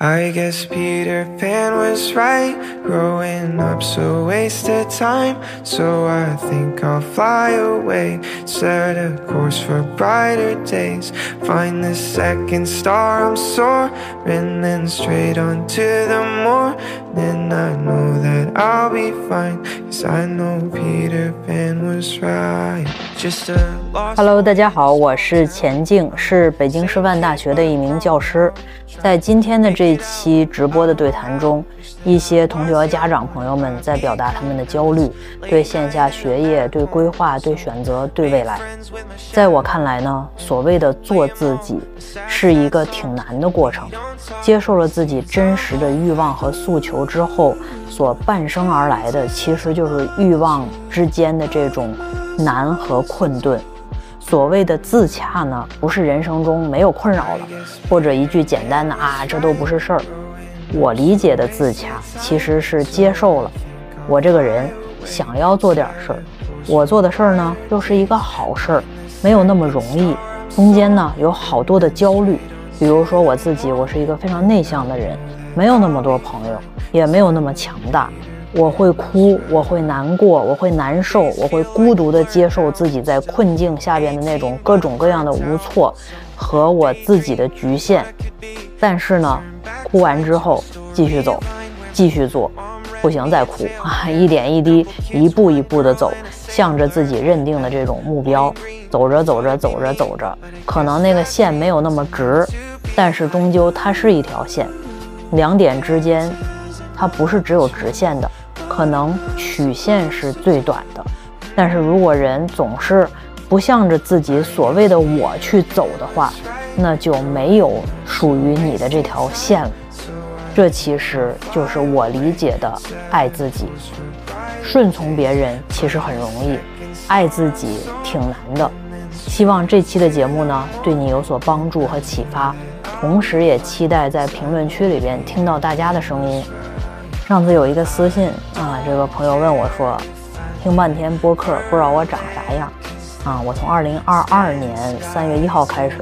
I guess Peter Pan was right. Growing up's a waste of time. So I think I'll fly away. Set a course for brighter days. Find the second star, I'm soaring. Then straight on to the morning. I know that I'll be fine. Cause I know Peter Pan was right. Just a. Hello，大家好，我是钱静，是北京师范大学的一名教师。在今天的这期直播的对谈中，一些同学和家长朋友们在表达他们的焦虑，对线下学业、对规划、对选择、对未来。在我看来呢，所谓的做自己，是一个挺难的过程。接受了自己真实的欲望和诉求之后，所伴生而来的，其实就是欲望之间的这种难和困顿。所谓的自洽呢，不是人生中没有困扰了，或者一句简单的啊，这都不是事儿。我理解的自洽，其实是接受了我这个人想要做点事儿，我做的事儿呢又是一个好事儿，没有那么容易，中间呢有好多的焦虑。比如说我自己，我是一个非常内向的人，没有那么多朋友，也没有那么强大。我会哭，我会难过，我会难受，我会孤独地接受自己在困境下边的那种各种各样的无措和我自己的局限。但是呢，哭完之后继续走，继续做，不行再哭啊，一点一滴，一步一步地走，向着自己认定的这种目标走着走着走着走着，可能那个线没有那么直，但是终究它是一条线，两点之间。它不是只有直线的，可能曲线是最短的。但是如果人总是不向着自己所谓的我去走的话，那就没有属于你的这条线了。这其实就是我理解的爱自己。顺从别人其实很容易，爱自己挺难的。希望这期的节目呢对你有所帮助和启发，同时也期待在评论区里边听到大家的声音。上次有一个私信啊，这个朋友问我说，听半天播客不知道我长啥样啊。我从二零二二年三月一号开始，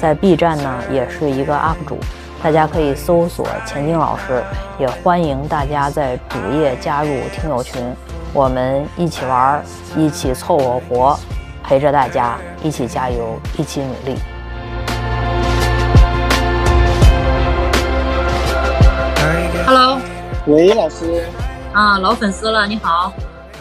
在 B 站呢也是一个 UP 主，大家可以搜索钱晶老师，也欢迎大家在主页加入听友群，我们一起玩，一起凑合活，陪着大家一起加油，一起努力。喂，老师，啊，老粉丝了，你好，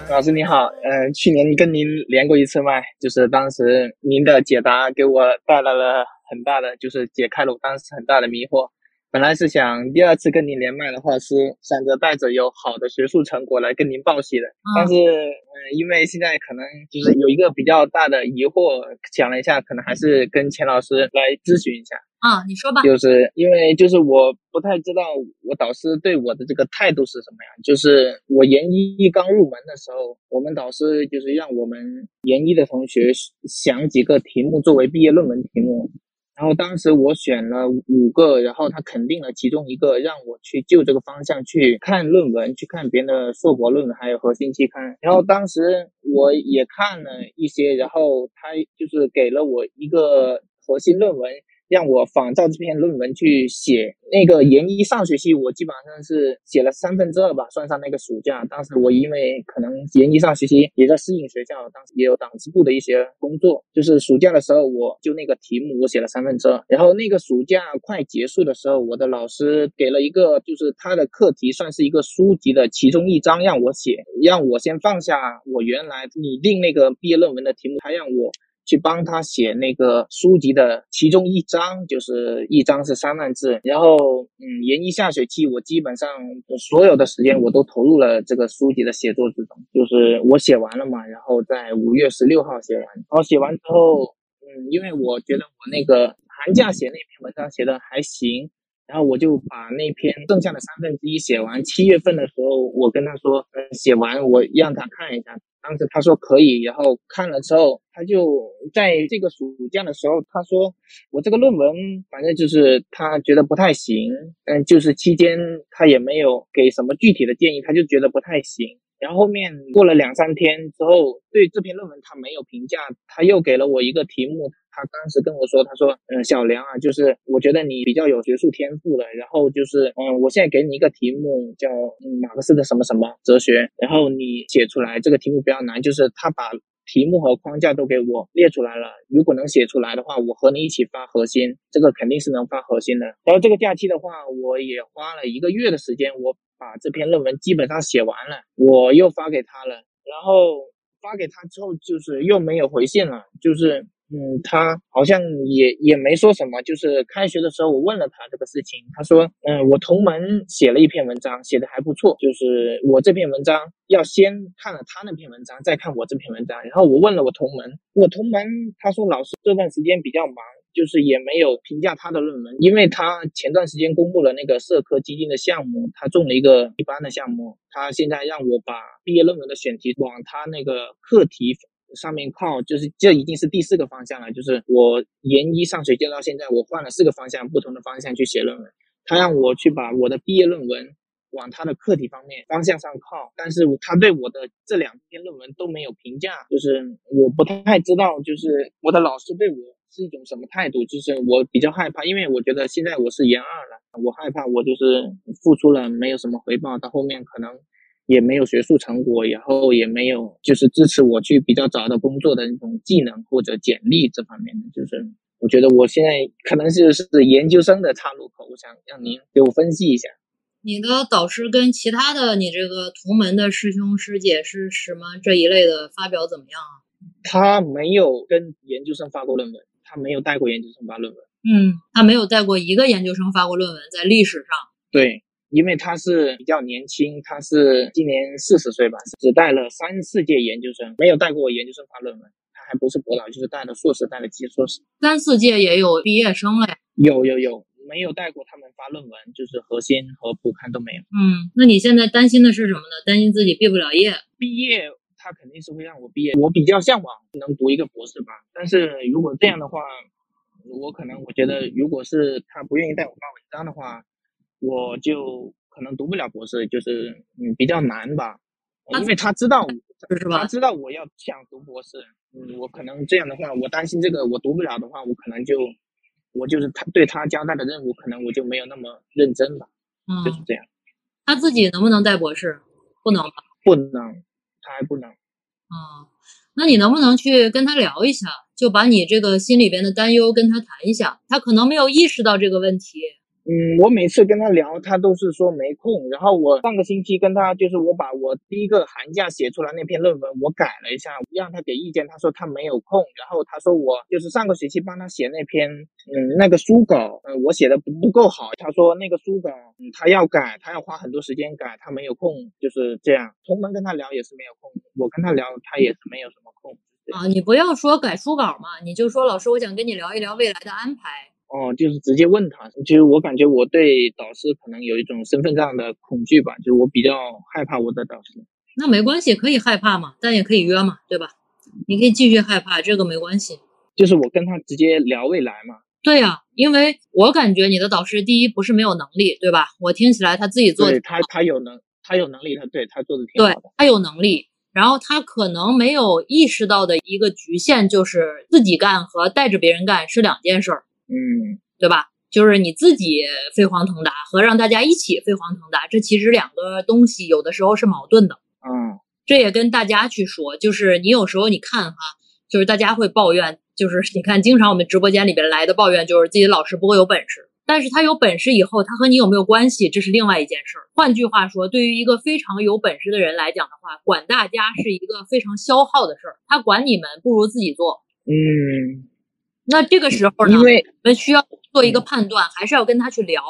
老师你好，嗯，去年跟您连过一次麦，就是当时您的解答给我带来了很大的，就是解开了我当时很大的迷惑。本来是想第二次跟您连麦的话，是想着带着有好的学术成果来跟您报喜的。但是，嗯，因为现在可能就是有一个比较大的疑惑，想了一下，可能还是跟钱老师来咨询一下。啊，你说吧。就是因为就是我不太知道我导师对我的这个态度是什么样。就是我研一刚入门的时候，我们导师就是让我们研一的同学想几个题目作为毕业论文题目。然后当时我选了五个，然后他肯定了其中一个，让我去就这个方向去看论文，去看别人的硕博论文，还有核心期刊。然后当时我也看了一些，然后他就是给了我一个核心论文。让我仿照这篇论文去写。那个研一上学期，我基本上是写了三分之二吧，算上那个暑假。当时我因为可能研一上学期也在适应学校，当时也有党支部的一些工作，就是暑假的时候，我就那个题目我写了三分之二。然后那个暑假快结束的时候，我的老师给了一个，就是他的课题算是一个书籍的其中一章让我写，让我先放下我原来拟定那个毕业论文的题目，他让我。去帮他写那个书籍的其中一章，就是一章是三万字。然后，嗯，研一下学期，我基本上所有的时间我都投入了这个书籍的写作之中。就是我写完了嘛，然后在五月十六号写完。然后写完之后，嗯，因为我觉得我那个寒假写那篇文章写的还行，然后我就把那篇剩下的三分之一写完。七月份的时候，我跟他说，嗯，写完我让他看一下。当时他说可以，然后看了之后，他就在这个暑假的时候，他说我这个论文反正就是他觉得不太行，嗯，就是期间他也没有给什么具体的建议，他就觉得不太行。然后后面过了两三天之后，对这篇论文他没有评价，他又给了我一个题目，他当时跟我说，他说，嗯，小梁啊，就是我觉得你比较有学术天赋的，然后就是，嗯，我现在给你一个题目，叫马克思的什么什么哲学，然后你写出来，这个题目比较难，就是他把。题目和框架都给我列出来了，如果能写出来的话，我和你一起发核心，这个肯定是能发核心的。然后这个假期的话，我也花了一个月的时间，我把这篇论文基本上写完了，我又发给他了，然后发给他之后，就是又没有回信了，就是。嗯，他好像也也没说什么，就是开学的时候我问了他这个事情，他说，嗯，我同门写了一篇文章，写的还不错，就是我这篇文章要先看了他那篇文章，再看我这篇文章。然后我问了我同门，我同门他说老师这段时间比较忙，就是也没有评价他的论文，因为他前段时间公布了那个社科基金的项目，他中了一个一般的项目，他现在让我把毕业论文的选题往他那个课题。上面靠就是这已经是第四个方向了，就是我研一上学期到现在，我换了四个方向，不同的方向去写论文。他让我去把我的毕业论文往他的课题方面方向上靠，但是他对我的这两篇论文都没有评价，就是我不太知道，就是我的老师对我是一种什么态度，就是我比较害怕，因为我觉得现在我是研二了，我害怕我就是付出了没有什么回报，到后面可能。也没有学术成果，然后也没有就是支持我去比较早的工作的那种技能或者简历这方面的，就是我觉得我现在可能就是研究生的岔路口，我想让您给我分析一下。你的导师跟其他的你这个同门的师兄师姐是什么这一类的发表怎么样啊？他没有跟研究生发过论文，他没有带过研究生发论文。嗯，他没有带过一个研究生发过论文，在历史上。对。因为他是比较年轻，他是今年四十岁吧，只带了三四届研究生，没有带过研究生发论文。他还不是博导，就是带了硕士，带了基硕士。三四届也有毕业生嘞？有有有，没有带过他们发论文，就是核心和普刊都没有。嗯，那你现在担心的是什么呢？担心自己毕不了业？毕业他肯定是会让我毕业，我比较向往能读一个博士吧。但是如果这样的话，我可能我觉得，如果是他不愿意带我发文章的话。我就可能读不了博士，就是嗯比较难吧，因为他知道，他知道我要想读博士，嗯，我可能这样的话，我担心这个我读不了的话，我可能就我就是他对他交代的任务，可能我就没有那么认真吧，嗯，就是这样。他自己能不能带博士？不能吧？不能，他还不能。嗯，那你能不能去跟他聊一下，就把你这个心里边的担忧跟他谈一下，他可能没有意识到这个问题。嗯，我每次跟他聊，他都是说没空。然后我上个星期跟他，就是我把我第一个寒假写出来那篇论文，我改了一下，让他给意见。他说他没有空。然后他说我就是上个学期帮他写那篇，嗯，那个书稿，嗯，我写的不不够好。他说那个书稿，嗯，他要改，他要花很多时间改，他没有空，就是这样。同门跟他聊也是没有空，我跟他聊，他也是没有什么空。啊，你不要说改书稿嘛，你就说老师，我想跟你聊一聊未来的安排。哦，就是直接问他。其实我感觉我对导师可能有一种身份上的恐惧吧，就是我比较害怕我的导师。那没关系，可以害怕嘛，但也可以约嘛，对吧？你可以继续害怕，这个没关系。就是我跟他直接聊未来嘛。对呀，因为我感觉你的导师第一不是没有能力，对吧？我听起来他自己做，他他有能，他有能力，他对他做的挺好的。对，他有能力，然后他可能没有意识到的一个局限就是自己干和带着别人干是两件事儿。嗯，对吧？就是你自己飞黄腾达和让大家一起飞黄腾达，这其实两个东西有的时候是矛盾的。嗯，这也跟大家去说，就是你有时候你看哈，就是大家会抱怨，就是你看经常我们直播间里边来的抱怨，就是自己老师不够有本事。但是他有本事以后，他和你有没有关系，这是另外一件事儿。换句话说，对于一个非常有本事的人来讲的话，管大家是一个非常消耗的事儿。他管你们不如自己做。嗯。那这个时候呢，我们需要做一个判断，还是要跟他去聊。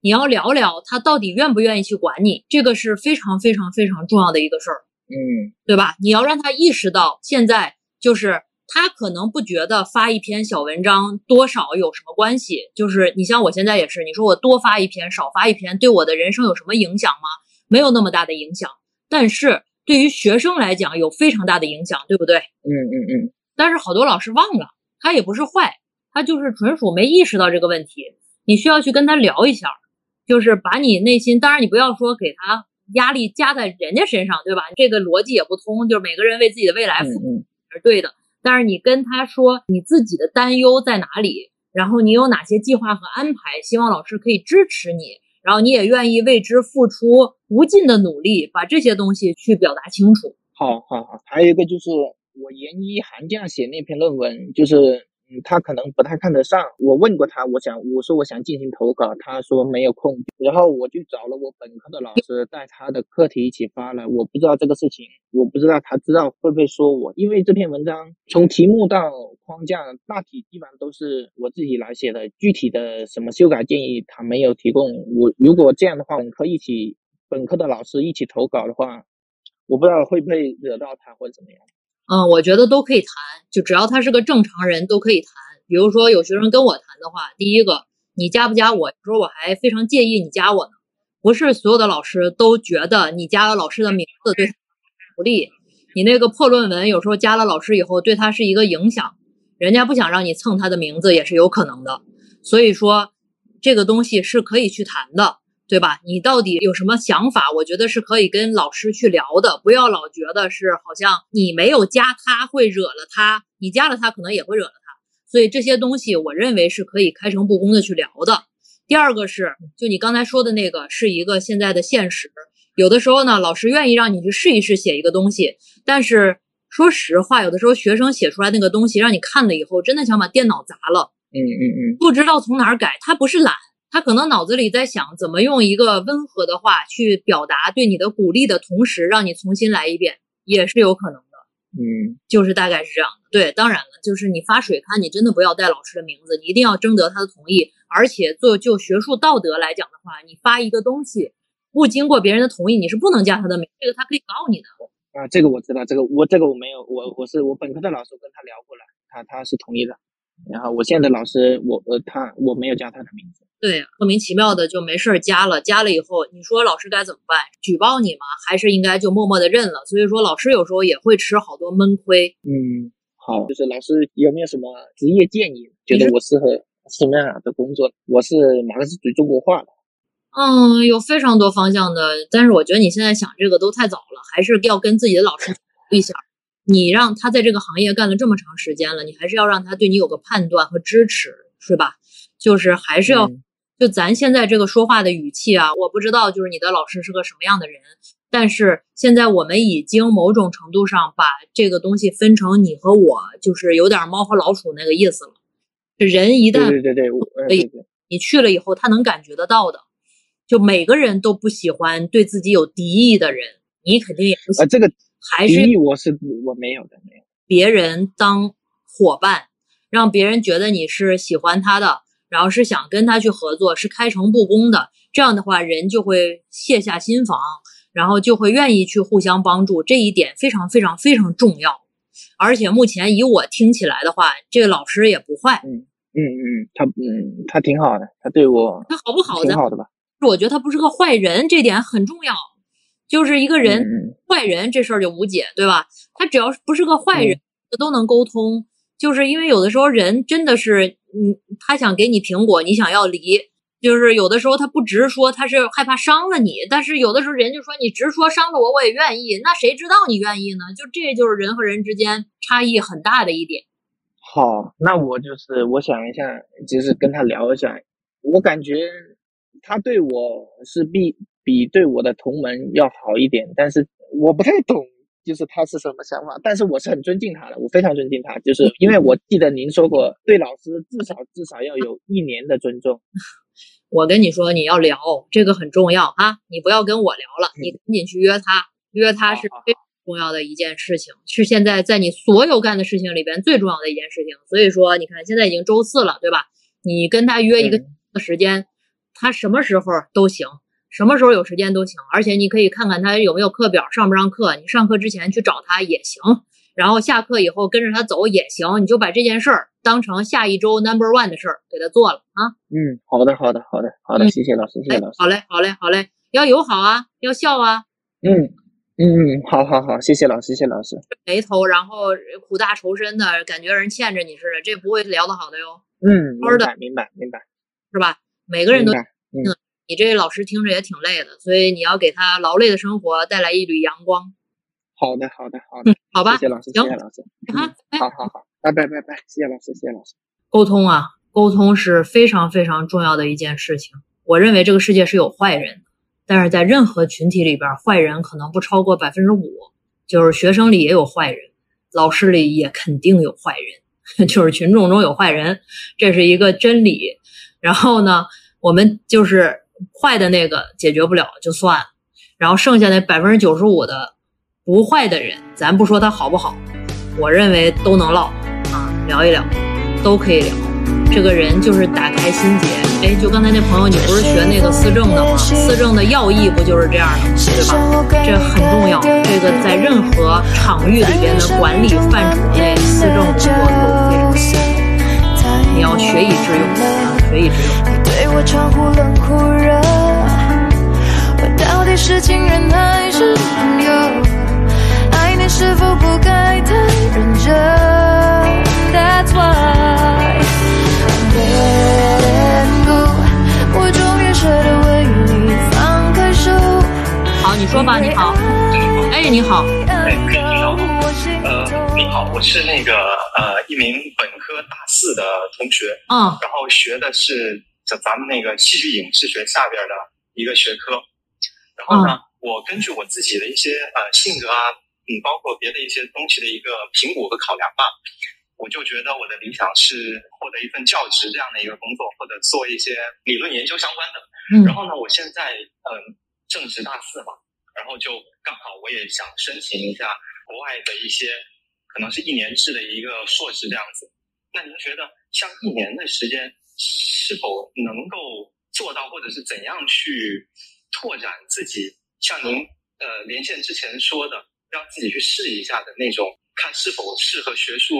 你要聊聊他到底愿不愿意去管你，这个是非常非常非常重要的一个事儿，嗯，对吧？你要让他意识到，现在就是他可能不觉得发一篇小文章多少有什么关系。就是你像我现在也是，你说我多发一篇少发一篇，对我的人生有什么影响吗？没有那么大的影响。但是对于学生来讲，有非常大的影响，对不对？嗯嗯嗯。但是好多老师忘了。他也不是坏，他就是纯属没意识到这个问题。你需要去跟他聊一下，就是把你内心，当然你不要说给他压力加在人家身上，对吧？这个逻辑也不通，就是每个人为自己的未来负责是对的。但是你跟他说你自己的担忧在哪里，然后你有哪些计划和安排，希望老师可以支持你，然后你也愿意为之付出无尽的努力，把这些东西去表达清楚。好好好，还有一个就是我研一寒假写那篇论文，就是。嗯，他可能不太看得上。我问过他，我想我说我想进行投稿，他说没有空。然后我就找了我本科的老师带他的课题一起发了。我不知道这个事情，我不知道他知道会不会说我，因为这篇文章从题目到框架大体基本上都是我自己来写的，具体的什么修改建议他没有提供。我如果这样的话，本科一起本科的老师一起投稿的话，我不知道会不会惹到他或者怎么样。嗯，我觉得都可以谈，就只要他是个正常人，都可以谈。比如说有学生跟我谈的话，第一个，你加不加我？有时候我还非常介意你加我呢。不是所有的老师都觉得你加了老师的名字对不利。你那个破论文有时候加了老师以后对他是一个影响，人家不想让你蹭他的名字也是有可能的。所以说，这个东西是可以去谈的。对吧？你到底有什么想法？我觉得是可以跟老师去聊的，不要老觉得是好像你没有加他会惹了他，你加了他可能也会惹了他。所以这些东西我认为是可以开诚布公的去聊的。第二个是，就你刚才说的那个，是一个现在的现实。有的时候呢，老师愿意让你去试一试写一个东西，但是说实话，有的时候学生写出来那个东西让你看了以后，真的想把电脑砸了。嗯嗯嗯，不知道从哪儿改，他不是懒。他可能脑子里在想怎么用一个温和的话去表达对你的鼓励的同时，让你重新来一遍，也是有可能的。嗯，就是大概是这样的。对，当然了，就是你发水刊，你真的不要带老师的名字，你一定要征得他的同意。而且做就学术道德来讲的话，你发一个东西不经过别人的同意，你是不能加他的名，这个他可以告你的。啊，这个我知道，这个我这个我没有，我我是我本科的老师跟他聊过了，他他是同意的。然后我现在的老师，我呃他我没有加他的名字。对，莫名其妙的就没事儿加了，加了以后，你说老师该怎么办？举报你吗？还是应该就默默的认了？所以说，老师有时候也会吃好多闷亏。嗯，好，就是老师有没有什么职业建议？觉得我适合什么样的工作？我是马克思主义中国化的。嗯，有非常多方向的，但是我觉得你现在想这个都太早了，还是要跟自己的老师一下。你让他在这个行业干了这么长时间了，你还是要让他对你有个判断和支持，是吧？就是还是要。就咱现在这个说话的语气啊，我不知道就是你的老师是个什么样的人，但是现在我们已经某种程度上把这个东西分成你和我，就是有点猫和老鼠那个意思了。人一旦对对对，可以，你去了以后，他能感觉得到的。就每个人都不喜欢对自己有敌意的人，你肯定也不喜。啊，这个还是敌意我是我没有的，没有。别人当伙伴，让别人觉得你是喜欢他的。然后是想跟他去合作，是开诚布公的，这样的话人就会卸下心防，然后就会愿意去互相帮助，这一点非常非常非常重要。而且目前以我听起来的话，这个老师也不坏，嗯嗯嗯，他嗯他挺好的，他对我他好不好的挺好的吧？我觉得他不是个坏人，这点很重要。就是一个人坏人这事儿就无解，对吧？他只要不是个坏人，都能沟通。就是因为有的时候人真的是。嗯，他想给你苹果，你想要梨，就是有的时候他不直说，他是害怕伤了你。但是有的时候人就说你直说伤了我，我也愿意。那谁知道你愿意呢？就这就是人和人之间差异很大的一点。好，那我就是我想一下，就是跟他聊一下。我感觉他对我是比比对我的同门要好一点，但是我不太懂。就是他是什么想法，但是我是很尊敬他的，我非常尊敬他，就是因为我记得您说过，对老师至少至少要有一年的尊重。我跟你说，你要聊这个很重要啊，你不要跟我聊了，你赶紧去约他，约他是非常重要的一件事情，是现在在你所有干的事情里边最重要的一件事情。所以说，你看现在已经周四了，对吧？你跟他约一个时间，他什么时候都行。什么时候有时间都行，而且你可以看看他有没有课表，上不上课。你上课之前去找他也行，然后下课以后跟着他走也行。你就把这件事儿当成下一周 number one 的事儿给他做了啊。嗯，好的，好的，好的，好的，谢谢老师，谢谢老师。好嘞，好嘞，好嘞，要友好啊，要笑啊。嗯嗯嗯，好好好，谢谢老师，谢谢老师。眉头，然后苦大仇深的感觉人欠着你似的，这不会聊得好的哟。嗯，明白，明白，明白，是吧？每个人都嗯。你这老师听着也挺累的，所以你要给他劳累的生活带来一缕阳光。好的，好的，好的，好吧，谢谢老师，谢谢老师。啊，好好好，拜拜拜拜，谢谢老师，谢谢老师。沟通啊，沟通是非常非常重要的一件事情。我认为这个世界是有坏人，但是在任何群体里边，坏人可能不超过百分之五。就是学生里也有坏人，老师里也肯定有坏人，就是群众中有坏人，这是一个真理。然后呢，我们就是坏的那个解决不了就算了，然后剩下那百分之九十五的不坏的人，咱不说他好不好，我认为都能唠啊，聊一聊，都可以聊。这个人就是打开心结，哎，就刚才那朋友，你不是学那个思政的吗？思政的要义不就是这样的吗，对吧？这很重要。这个在任何场域里边的管理范畴内，思政工作都非常重要。你要学以致用啊，学以致用。对我超乎冷酷热，我到底是情人还是朋友？爱你是否不该太认真？That's why I'm letting go，我终于舍得为你放开手。好，你说吧，你好。哎，你好。你好，我是那个呃一名本科大四的同学，嗯然后学的是咱咱们那个戏剧影视学下边的一个学科。然后呢，我根据我自己的一些呃性格啊，嗯，包括别的一些东西的一个评估和考量吧，我就觉得我的理想是获得一份教职这样的一个工作，或者做一些理论研究相关的。嗯然后呢，我现在嗯、正值大四嘛，然后就刚好我也想申请一下国外的一些可能是一年制的一个硕士这样子。那您觉得像一年的时间是否能够做到，或者是怎样去拓展自己？像您呃连线之前说的，让自己去试一下的那种，看是否适合学术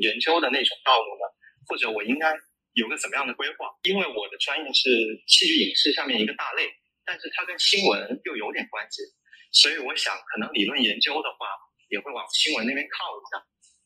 研究的那种道路呢？或者我应该有个怎么样的规划？因为我的专业是戏剧影视下面一个大类，但是它跟新闻又有点关系，所以我想可能理论研究的话也会往新闻那边靠一下，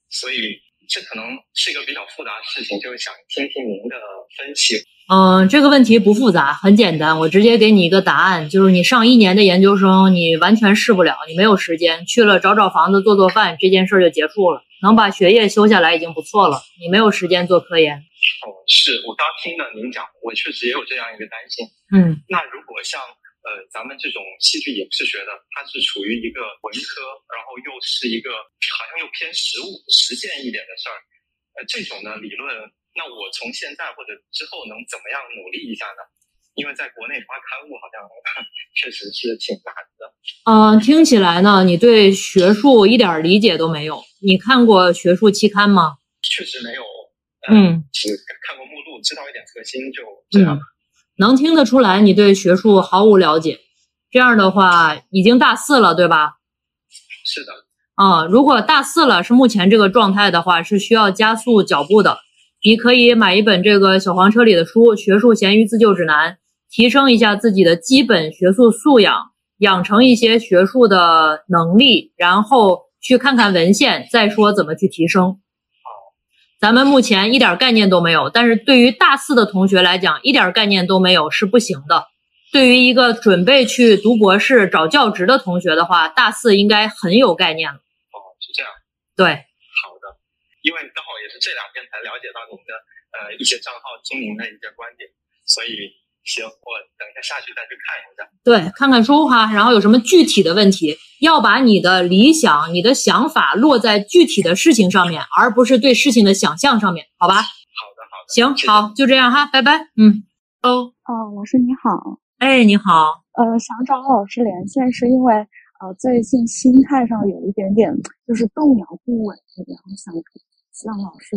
所以这可能是一个比较复杂的事情，就是想听听您的分析。嗯，这个问题不复杂，很简单，我直接给你一个答案，就是你上一年的研究生，你完全试不了，你没有时间，去了找找房子、做做饭，这件事儿就结束了。能把学业修下来已经不错了，你没有时间做科研。哦，是我刚听了您讲，我确实也有这样一个担心。嗯那如果像呃咱们这种戏剧影视学的，它是处于一个文科，然后又是一个好像又偏实务实践一点的事儿，呃这种呢理论，那我从现在或者之后能怎么样努力一下呢？因为在国内发刊物好像 确实是挺难的。嗯、听起来呢，你对学术一点理解都没有。你看过学术期刊吗？确实没有，呃嗯，只看过目录，知道一点核心就这样。嗯，能听得出来你对学术毫无了解。这样的话，已经大四了，对吧？是的，啊、如果大四了是目前这个状态的话，是需要加速脚步的。你可以买一本这个小黄车里的书《学术咸鱼自救指南》，提升一下自己的基本学术素养，养成一些学术的能力，然后去看看文献，再说怎么去提升。咱们目前一点概念都没有，但是对于大四的同学来讲，一点概念都没有是不行的。对于一个准备去读博士、找教职的同学的话，大四应该很有概念了。哦，是这样。对，好的，因为刚好也是这两天才了解到您的呃一些账号经营的一些观点，所以行，我等一下下去再去看一下。对，看看书哈，然后有什么具体的问题，要把你的理想、你的想法落在具体的事情上面，而不是对事情的想象上面，好吧？好的，好的，行，谢谢好，就这样哈，拜拜。嗯，哦，哦，老师你好，哎，你好，呃，想找老师连线是因为呃最近心态上有一点点就是动摇不稳，然后想向老师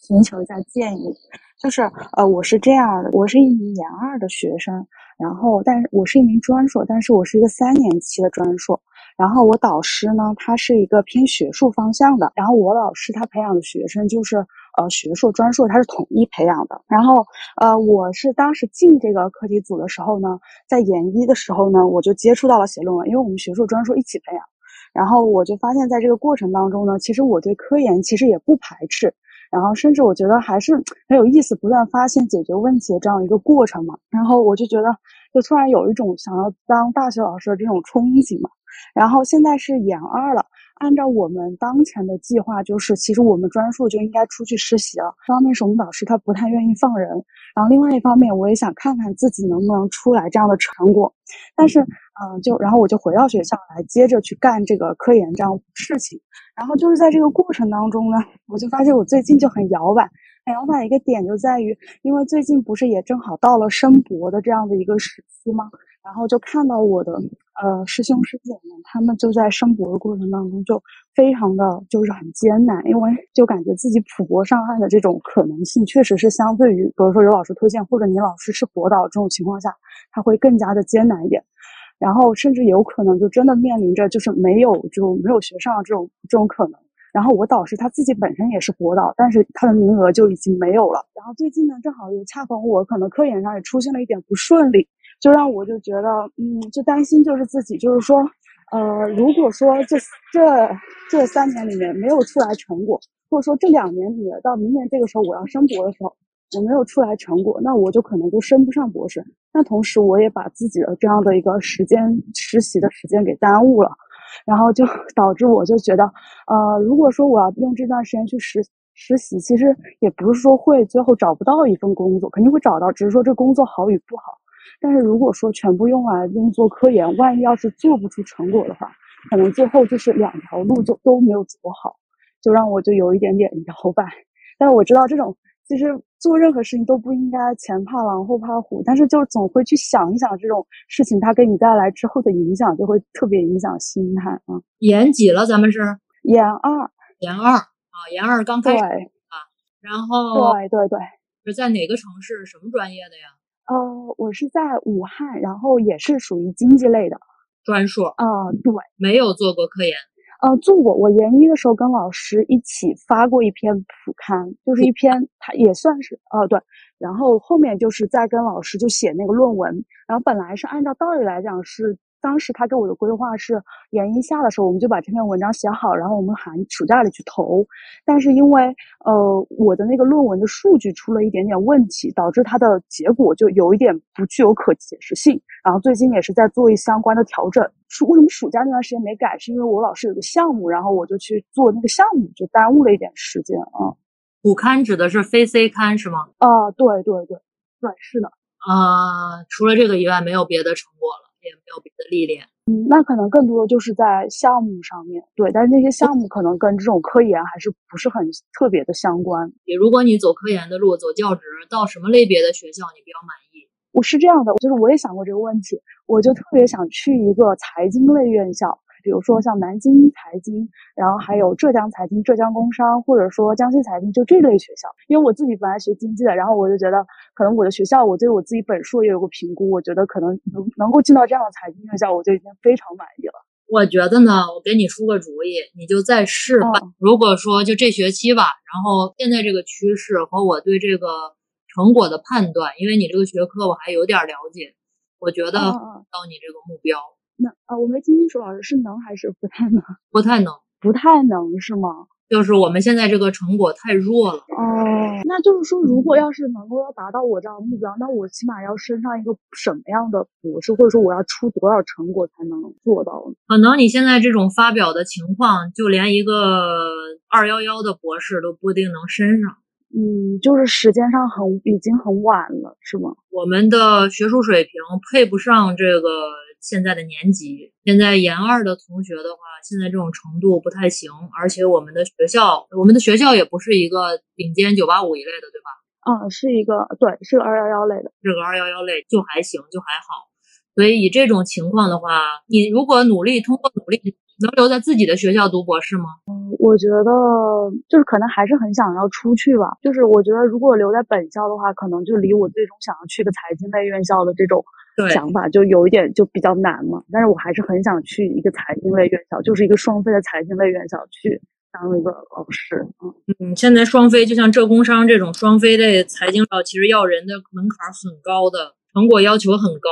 寻求一下建议。就是呃我是这样的，我是一名研二的学生，然后但是我是一名专硕，但是我是一个三年期的专硕。然后我导师呢，他是一个偏学术方向的，然后我老师他培养的学生就是呃学硕专硕，他是统一培养的。然后呃我是当时进这个课题组的时候呢，在研一的时候呢，我就接触到了写论文，因为我们学术专硕一起培养。然后我就发现，在这个过程当中呢，其实我对科研其实也不排斥，然后甚至我觉得还是很有意思，不断发现解决问题的这样一个过程嘛。然后我就觉得，就突然有一种想要当大学老师的这种憧憬嘛。然后现在是研二了按照我们当前的计划，就是其实我们专硕就应该出去实习了。一方面是我们导师他不太愿意放人，然后另外一方面我也想看看自己能不能出来这样的成果。但是，嗯，就然后我就回到学校来，接着去干这个科研这样事情。然后就是在这个过程当中呢，我就发现我最近就很摇摆。很摇摆一个点就在于，因为最近不是也正好到了申博的这样的一个时期吗？然后就看到我的呃师兄师姐们，他们就在申博的过程当中就非常的就是很艰难，因为就感觉自己普博上岸的这种可能性，确实是相对于比如说有老师推荐或者你老师是博导这种情况下，他会更加的艰难一点，然后甚至有可能就真的面临着就是没有就没有学上这种这种可能。然后我导师他自己本身也是博导，但是他的名额就已经没有了。然后最近呢，正好又恰逢我可能科研上也出现了一点不顺利。就让我就觉得，嗯，就担心，就是自己，就是说，呃，如果说这这这三年里面没有出来成果，或者说这两年里面到明年这个时候我要升博的时候，我没有出来成果，那我就可能就升不上博士。那同时我也把自己的这样的一个时间实习的时间给耽误了，然后就 导致我就觉得，呃，如果说我要用这段时间去实实习，其实也不是说会最后找不到一份工作，肯定会找到，只是说这工作好与不好。但是如果说全部用来用作科研，万一要是做不出成果的话，可能最后就是两条路就都没有走好，就让我就有一点点 摇摆。但我知道这种其实做任何事情都不应该前怕狼后怕虎，但是就总会去想一想这种事情它给你带来之后的影响，就会特别影响心态啊。研几了？咱们是研二，研二啊，研二刚开始啊。然后对对对，是在哪个城市？什么专业的呀？呃，我是在武汉，然后也是属于经济类的专硕。啊，对，没有做过科研。呃，做过。我研一的时候跟老师一起发过一篇普刊，就是一篇，它也算是，呃，对。然后后面就是在跟老师就写那个论文，然后本来是按照道理来讲是。当时他给我的规划是研一下的时候，我们就把这篇文章写好，然后我们寒暑假里去投。但是因为呃我的那个论文的数据出了一点点问题，导致它的结果就有一点不具有可解释性。然后最近也是在做一相关的调整。暑为什么暑假那段时间没改？是因为我老师有个项目，然后我就去做那个项目，就耽误了一点时间啊。补刊指的是非 C 刊是吗？啊，对对对对，是的。啊，除了这个以外，没有别的成果了。也没有别的历练，嗯，那可能更多的就是在项目上面，对，但是那些项目可能跟这种科研还是不是很特别的相关。也如果你走科研的路，走教职，到什么类别的学校你比较满意？我是这样的，就是我也想过这个问题，我就特别想去一个财经类院校。比如说像南京财经，然后还有浙江财经、浙江工商，或者说江西财经，就这类学校。因为我自己本来学经济的，然后我就觉得，可能我的学校，我对我自己本硕也有个评估，我觉得可能能能够进到这样的财经院校，我就已经非常满意了。我觉得呢，我给你出个主意，你就再试吧。如果说就这学期吧，然后现在这个趋势和我对这个成果的判断，因为你这个学科我还有点了解，我觉得到你这个目标。那啊，我没听清楚，老师是能还是不太能？不太能，不太能是吗？就是我们现在这个成果太弱了。哦，那就是说，如果要是能够要达到我这样的目标，那我起码要升上一个什么样的博士，或者说我要出多少成果才能做到呢？可能你现在这种发表的情况，就连一个二幺幺的博士都不一定能升上。嗯，就是时间上很已经很晚了，是吗？我们的学术水平配不上这个。现在的年级，现在研二的同学的话，现在这种程度不太行，而且我们的学校，我们的学校也不是一个顶尖九八五一类的，对吧？嗯，是一个，对，是个二幺幺类的，是个二幺幺类，就还行，就还好。所以以这种情况的话，你如果努力，通过努力。能留在自己的学校读博士吗？嗯，我觉得就是可能还是很想要出去吧。就是我觉得如果留在本校的话，可能就离我最终想要去的财经类院校的这种想法就有一点就比较难嘛。但是我还是很想去一个财经类院校，就是一个双非的财经类院校去当一个老师。嗯嗯，现在双非就像浙工商这种双非的财经校，其实要人的门槛很高的，成果要求很高。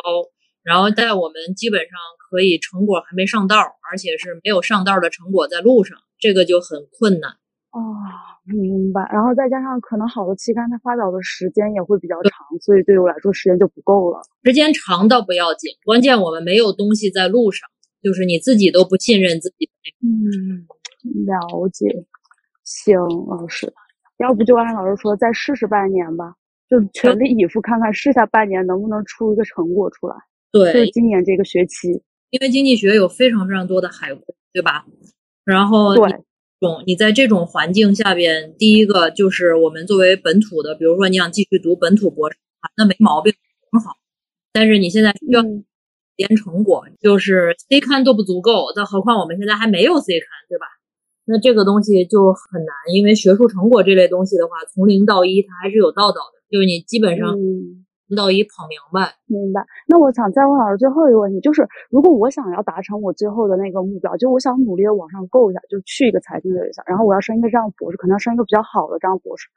然后在我们基本上可以成果还没上道，而且是没有上道的成果在路上，这个就很困难。哦，明白。然后再加上可能好的期刊它发表的时间也会比较长，所以对我来说时间就不够了。时间长倒不要紧，关键我们没有东西在路上，就是你自己都不信任自己。嗯，了解。行，老师，要不就按老师说再试试半年吧，就全力以赴看看试下半年能不能出一个成果出来。对，就是今年这个学期，因为经济学有非常非常多的海归，对吧？然后对，种你在这种环境下边，第一个就是我们作为本土的，比如说你想继续读本土博士，那没毛病，很好。但是你现在需要嗯研成果，就是 C 刊都不足够，那何况我们现在还没有 C 刊，对吧？那这个东西就很难，因为学术成果这类东西的话，从零到一它还是有道道的，就是你基本上到一跑明白。明白。那我想再问老师最后一个问题，就是如果我想要达成我最后的那个目标，就我想努力的往上够一下，就去一个财经的学校，然后我要升一个这样的博士，可能要升一个比较好的这样的博士。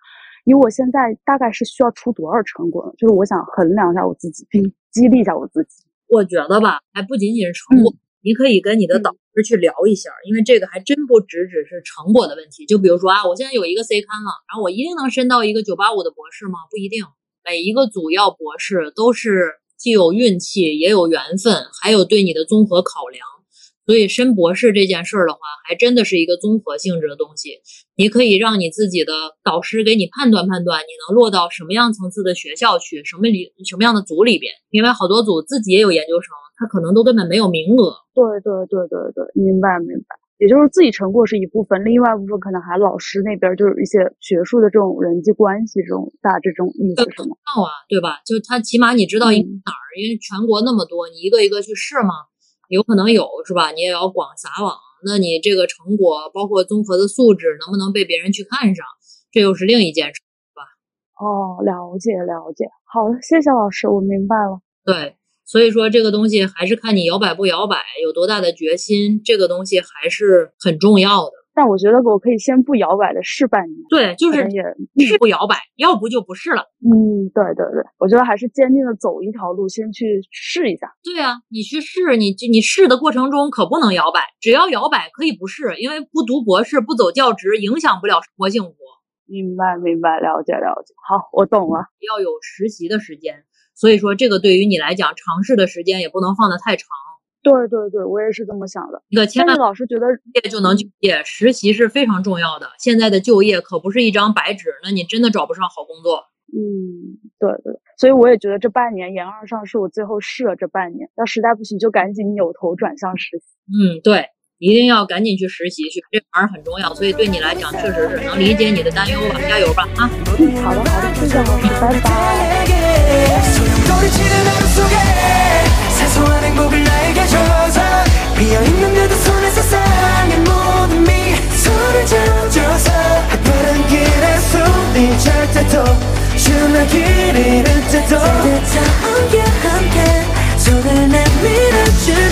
以我现在大概是需要出多少成果呢？就是我想衡量一下我自己，并激励一下我自己。我觉得吧，还不仅仅是成果，你可以跟你的导师去聊一下，因为这个还真不只只是成果的问题。就比如说啊，我现在有一个 C 刊了，然后我一定能申到一个九八五的博士吗？不一定，每一个主要博士都是既有运气，也有缘分，还有对你的综合考量。所以申博士这件事儿的话，还真的是一个综合性质的东西。你可以让你自己的导师给你判断判断，你能落到什么样层次的学校去，什么里什么样的组里边。因为好多组自己也有研究生，他可能都根本没有名额。对对对对对，明白明白。也就是自己成果是一部分，另外一部分可能还老师那边就是一些学术的这种人际关系这种大致这种意思是吗？道啊，对吧？就他起码你知道哪儿，因为全国那么多，你一个一个去试嘛，有可能有是吧？你也要广撒网，那你这个成果包括综合的素质能不能被别人去看上，这又是另一件事吧。哦，了解了解。好的，谢谢老师，我明白了。对，所以说这个东西还是看你摇摆不摇摆，有多大的决心，这个东西还是很重要的。但我觉得我可以先不摇摆的试半年，对，就是可能也是不摇摆，要不就不是了。嗯，对对对，我觉得还是坚定的走一条路，先去试一下。对啊，你去试，你你试的过程中可不能摇摆，只要摇摆可以不试，因为不读博士、不走教职，影响不了生活幸福。明白明白，了解了解。好，我懂了。要有实习的时间，所以说这个对于你来讲，尝试的时间也不能放得太长。对对对，我也是这么想的。那个千万老师觉得，业就能就业，实习是非常重要的。现在的就业可不是一张白纸，那你真的找不上好工作。嗯，对对，所以我也觉得这半年研二上是我最后试了这半年，要实在不行就赶紧扭头转向实习。嗯，对，一定要赶紧去实习去，这玩意儿很重要。所以对你来讲，确实是能理解你的担忧吧，加油吧啊！嗯，好的好的，谢谢老师，拜拜。 소리치는 하루 속에 사소한 행복을 나에게 줘서 비어있는 그대 손에 세상의 모든 미소를 지어줘서 푸른 길에 숨이 찰 때도 주나 길 잃을 때도 따뜻한 함께 손을 내밀어주는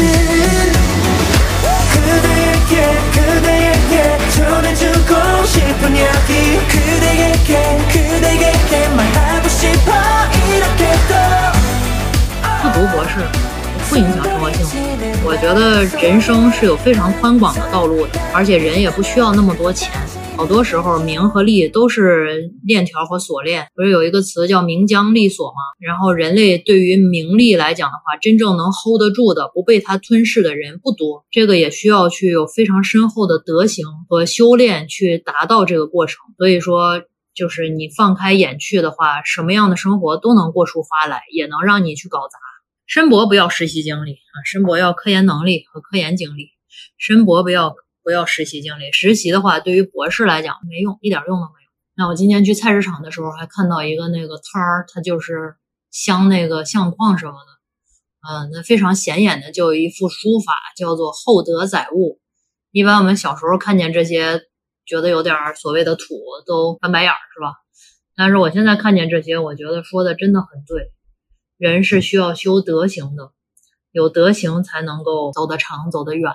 그대에게 그대에게 전해주고 싶은 이야기 그대에게 그 读博士不影响生活幸福。我觉得人生是有非常宽广的道路的，而且人也不需要那么多钱。好多时候，名和利都是链条和锁链。不是有一个词叫“名将利锁”吗？然后人类对于名利来讲的话，真正能 hold 得住的、不被它吞噬的人不多。这个也需要去有非常深厚的德行和修炼去达到这个过程。所以说，就是你放开眼去的话，什么样的生活都能过出花来，也能让你去搞砸。申博不要实习经历啊，申博要科研能力和科研经历。申博不要不要实习经历，实习的话对于博士来讲没用，一点用都没有。那我今天去菜市场的时候，还看到一个那个摊儿，他就是镶那个相框什么的，嗯，那非常显眼的就有一幅书法，叫做“厚德载物”。一般我们小时候看见这些，觉得有点所谓的土，都翻白眼儿，是吧？但是我现在看见这些，我觉得说的真的很对。人是需要修德行的，有德行才能够走得长、走得远。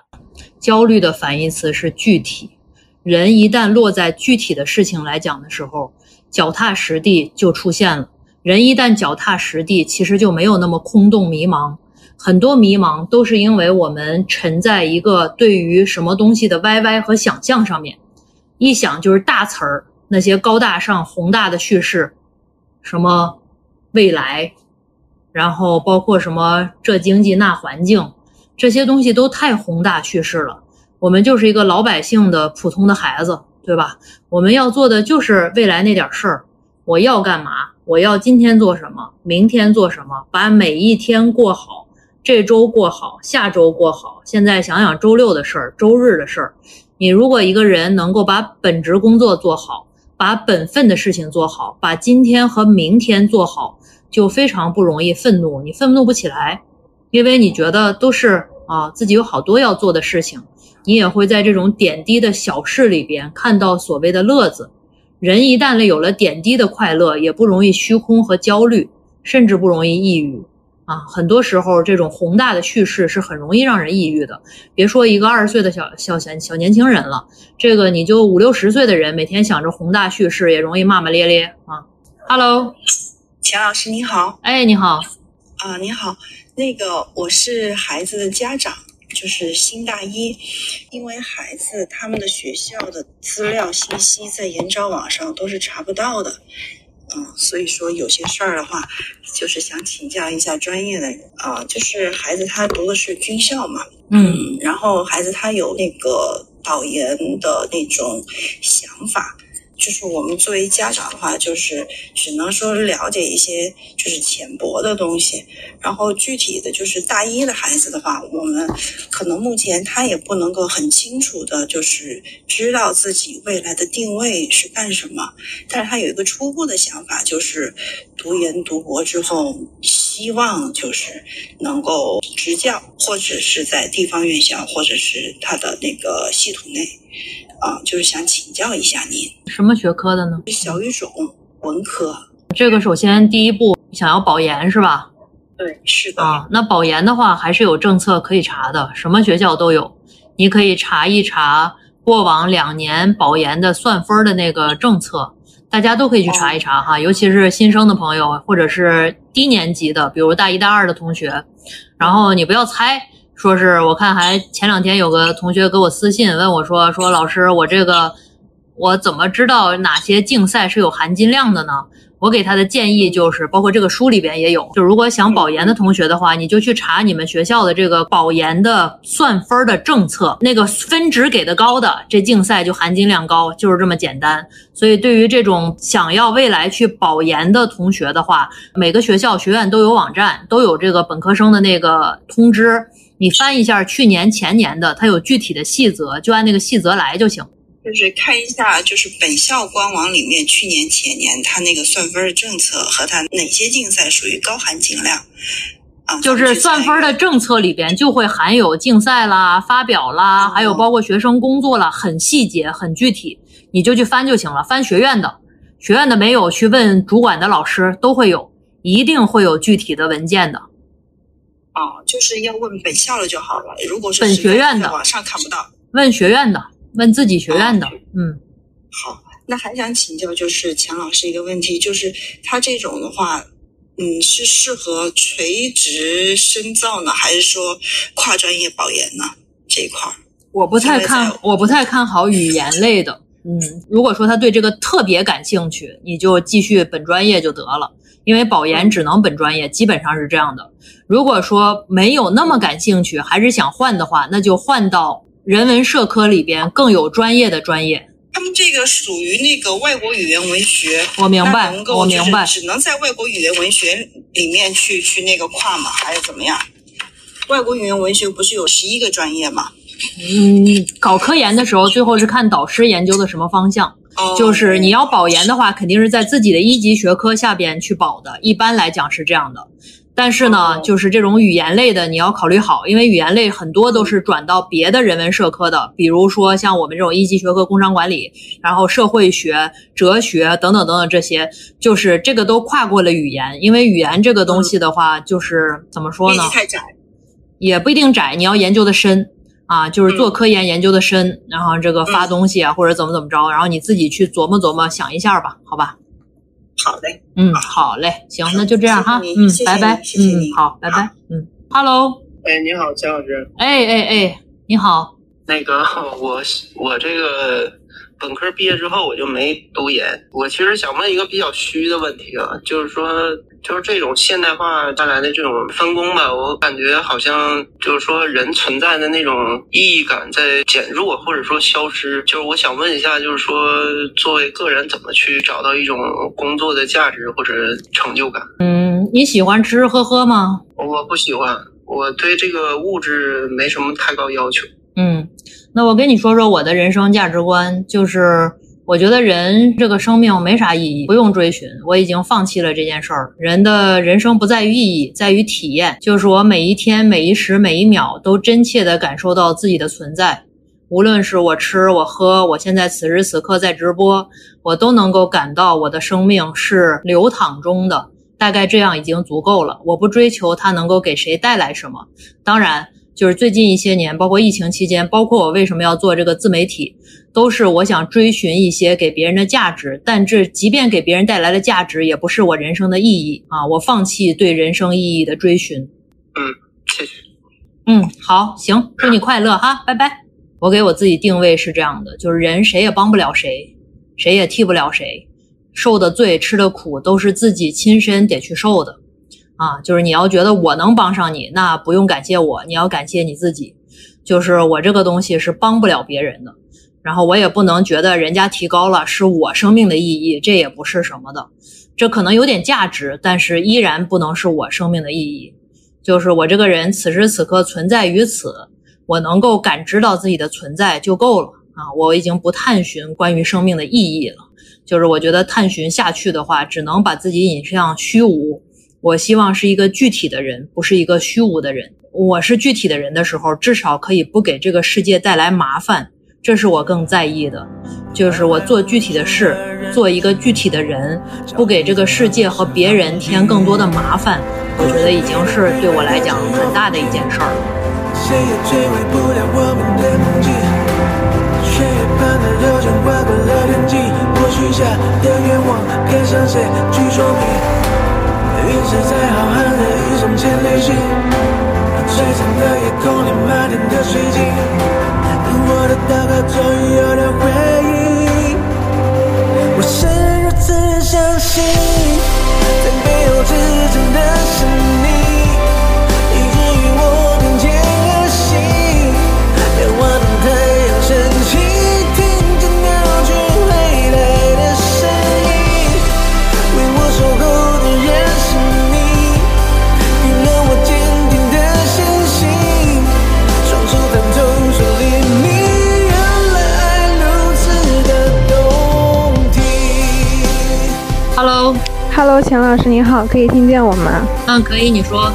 焦虑的反义词是具体，人一旦落在具体的事情来讲的时候，脚踏实地就出现了。人一旦脚踏实地，其实就没有那么空洞迷茫。很多迷茫都是因为我们沉在一个对于什么东西的歪歪和想象上面，一想就是大词儿，那些高大上、宏大的叙事，什么未来，然后包括什么这经济那环境，这些东西都太宏大叙事了。我们就是一个老百姓的普通的孩子，对吧？我们要做的就是未来那点事儿。我要干嘛？我要今天做什么？明天做什么？把每一天过好，这周过好，下周过好。现在想想周六的事儿，周日的事儿。你如果一个人能够把本职工作做好，把本分的事情做好，把今天和明天做好，就非常不容易愤怒。你愤怒不起来，因为你觉得都是啊，自己有好多要做的事情。你也会在这种点滴的小事里边看到所谓的乐子。人一旦有了点滴的快乐，也不容易虚空和焦虑，甚至不容易抑郁。啊，很多时候这种宏大的叙事是很容易让人抑郁的。别说一个二十岁的小小小小年轻人了，这个你就五六十岁的人，每天想着宏大叙事，也容易骂骂咧咧啊。Hello，钱老师你好，哎，你好，啊，你好，那个我是孩子的家长，就是新大一，因为孩子他们的学校的资料信息在研招网上都是查不到的。嗯，所以说有些事儿的话，就是想请教一下专业的人啊。就是孩子他读的是军校嘛，嗯，然后孩子他有那个保研的那种想法。就是我们作为家长的话，就是只能说了解一些就是浅薄的东西，然后具体的就是大一的孩子的话，我们可能目前他也不能够很清楚的，就是知道自己未来的定位是干什么，但是他有一个初步的想法，就是读研读博之后，希望就是能够执教，或者是在地方院校，或者是他的那个系统内。啊，就是想请教一下您，什么么学科的呢？小语种，文科。这个首先第一步想要保研是吧？对，是的。啊，那保研的话还是有政策可以查的，什么学校都有，你可以查一查过往两年保研的算分的那个政策，大家都可以去查一查哈，尤其是新生的朋友或者是低年级的，比如大一大二的同学，然后你不要猜。说是我看还前两天有个同学给我私信问我说说老师我这个我怎么知道哪些竞赛是有含金量的呢？我给他的建议就是，包括这个书里边也有，就如果想保研的同学的话，你就去查你们学校的这个保研的算分的政策，那个分值给的高的，这竞赛就含金量高，就是这么简单。所以对于这种想要未来去保研的同学的话，每个学校学院都有网站，都有这个本科生的那个通知。你翻一下去年前年的，它有具体的细则，就按那个细则来就行。就是看一下，就是本校官网里面去年前年它那个算分的政策和它哪些竞赛属于高含金量啊？就是算分的政策里边就会含有竞赛啦、发表啦，还有包括学生工作啦，很细节、很具体，你就去翻就行了。翻学院的，学院的没有，去问主管的老师都会有，一定会有具体的文件的。哦，就是要问本校的就好了。如果是本学院的，网上看不到。问学院的，问自己学院的。嗯，好，那还想请教就是钱老师一个问题，就是他这种的话，嗯，是适合垂直深造呢，还是说跨专业保研呢？这一块儿，我不太看，我不太看好语言类的。嗯，如果说他对这个特别感兴趣，你就继续本专业就得了。因为保研只能本专业，基本上是这样的。如果说没有那么感兴趣，还是想换的话，那就换到人文社科里边更有专业的专业。他们这个属于那个外国语言文学，我明白，我明白，只能在外国语言文学里面去去那个跨嘛？还是怎么样？外国语言文学不是有十一个专业吗？嗯，搞科研的时候，最后是看导师研究的什么方向。就是你要保研的话，肯定是在自己的一级学科下边去保的。一般来讲是这样的，但是呢，就是这种语言类的你要考虑好，因为语言类很多都是转到别的人文社科的，比如说像我们这种一级学科工商管理，然后社会学、哲学等等等等这些，就是这个都跨过了语言。因为语言这个东西的话，就是怎么说呢？太窄，也不一定窄，你要研究的深。啊，就是做科研研究的深，然后这个发东西啊，或者怎么怎么着，然后你自己去琢磨琢磨，想一下吧，好吧？好嘞，嗯，好嘞，行，那就这样哈，嗯，拜拜，嗯，好，拜拜，嗯，Hello，哎，你好，钱老师，哎哎哎，你好，那个我我这个本科毕业之后我就没读研。我其实想问一个比较虚的问题啊，就是说，就是这种现代化带来的这种分工吧，我感觉好像就是说人存在的那种意义感在减弱或者说消失。就是我想问一下，就是说作为个人怎么去找到一种工作的价值或者成就感？嗯，你喜欢吃吃喝喝吗？我不喜欢，我对这个物质没什么太高要求。嗯，那我跟你说说我的人生价值观，就是我觉得人这个生命没啥意义，不用追寻，我已经放弃了这件事儿。人的人生不在于意义，在于体验，就是我每一天、每一时、每一秒都真切地感受到自己的存在。无论是我吃我喝，我现在此时此刻在直播，我都能够感到我的生命是流淌中的。大概这样已经足够了。我不追求它能够给谁带来什么，当然。就是最近一些年，包括疫情期间，包括我为什么要做这个自媒体，都是我想追寻一些给别人的价值。但这即便给别人带来了价值，也不是我人生的意义啊！我放弃对人生意义的追寻。嗯，谢谢。嗯，好，行，祝你快乐哈，拜拜。我给我自己定位是这样的，就是人谁也帮不了谁，谁也替不了谁，受的罪、吃的苦都是自己亲身得去受的。啊，就是你要觉得我能帮上你，那不用感谢我，你要感谢你自己。就是我这个东西是帮不了别人的，然后我也不能觉得人家提高了是我生命的意义，这也不是什么的。这可能有点价值，但是依然不能是我生命的意义。就是我这个人此时此刻存在于此，我能够感知到自己的存在就够了啊！我已经不探寻关于生命的意义了。就是我觉得探寻下去的话，只能把自己引向虚无。我希望是一个具体的人，不是一个虚无的人。我是具体的人的时候，至少可以不给这个世界带来麻烦，这是我更在意的。就是我做具体的事，做一个具体的人，不给这个世界和别人添更多的麻烦，我觉得已经是对我来讲很大的一件事儿了。谁也摧毁不了我们的星，璀璨的夜空里漫天的水晶，我的祷告终于有了回应。我是如此相信，Hello，钱老师您好，可以听见我吗？嗯，可以，你说。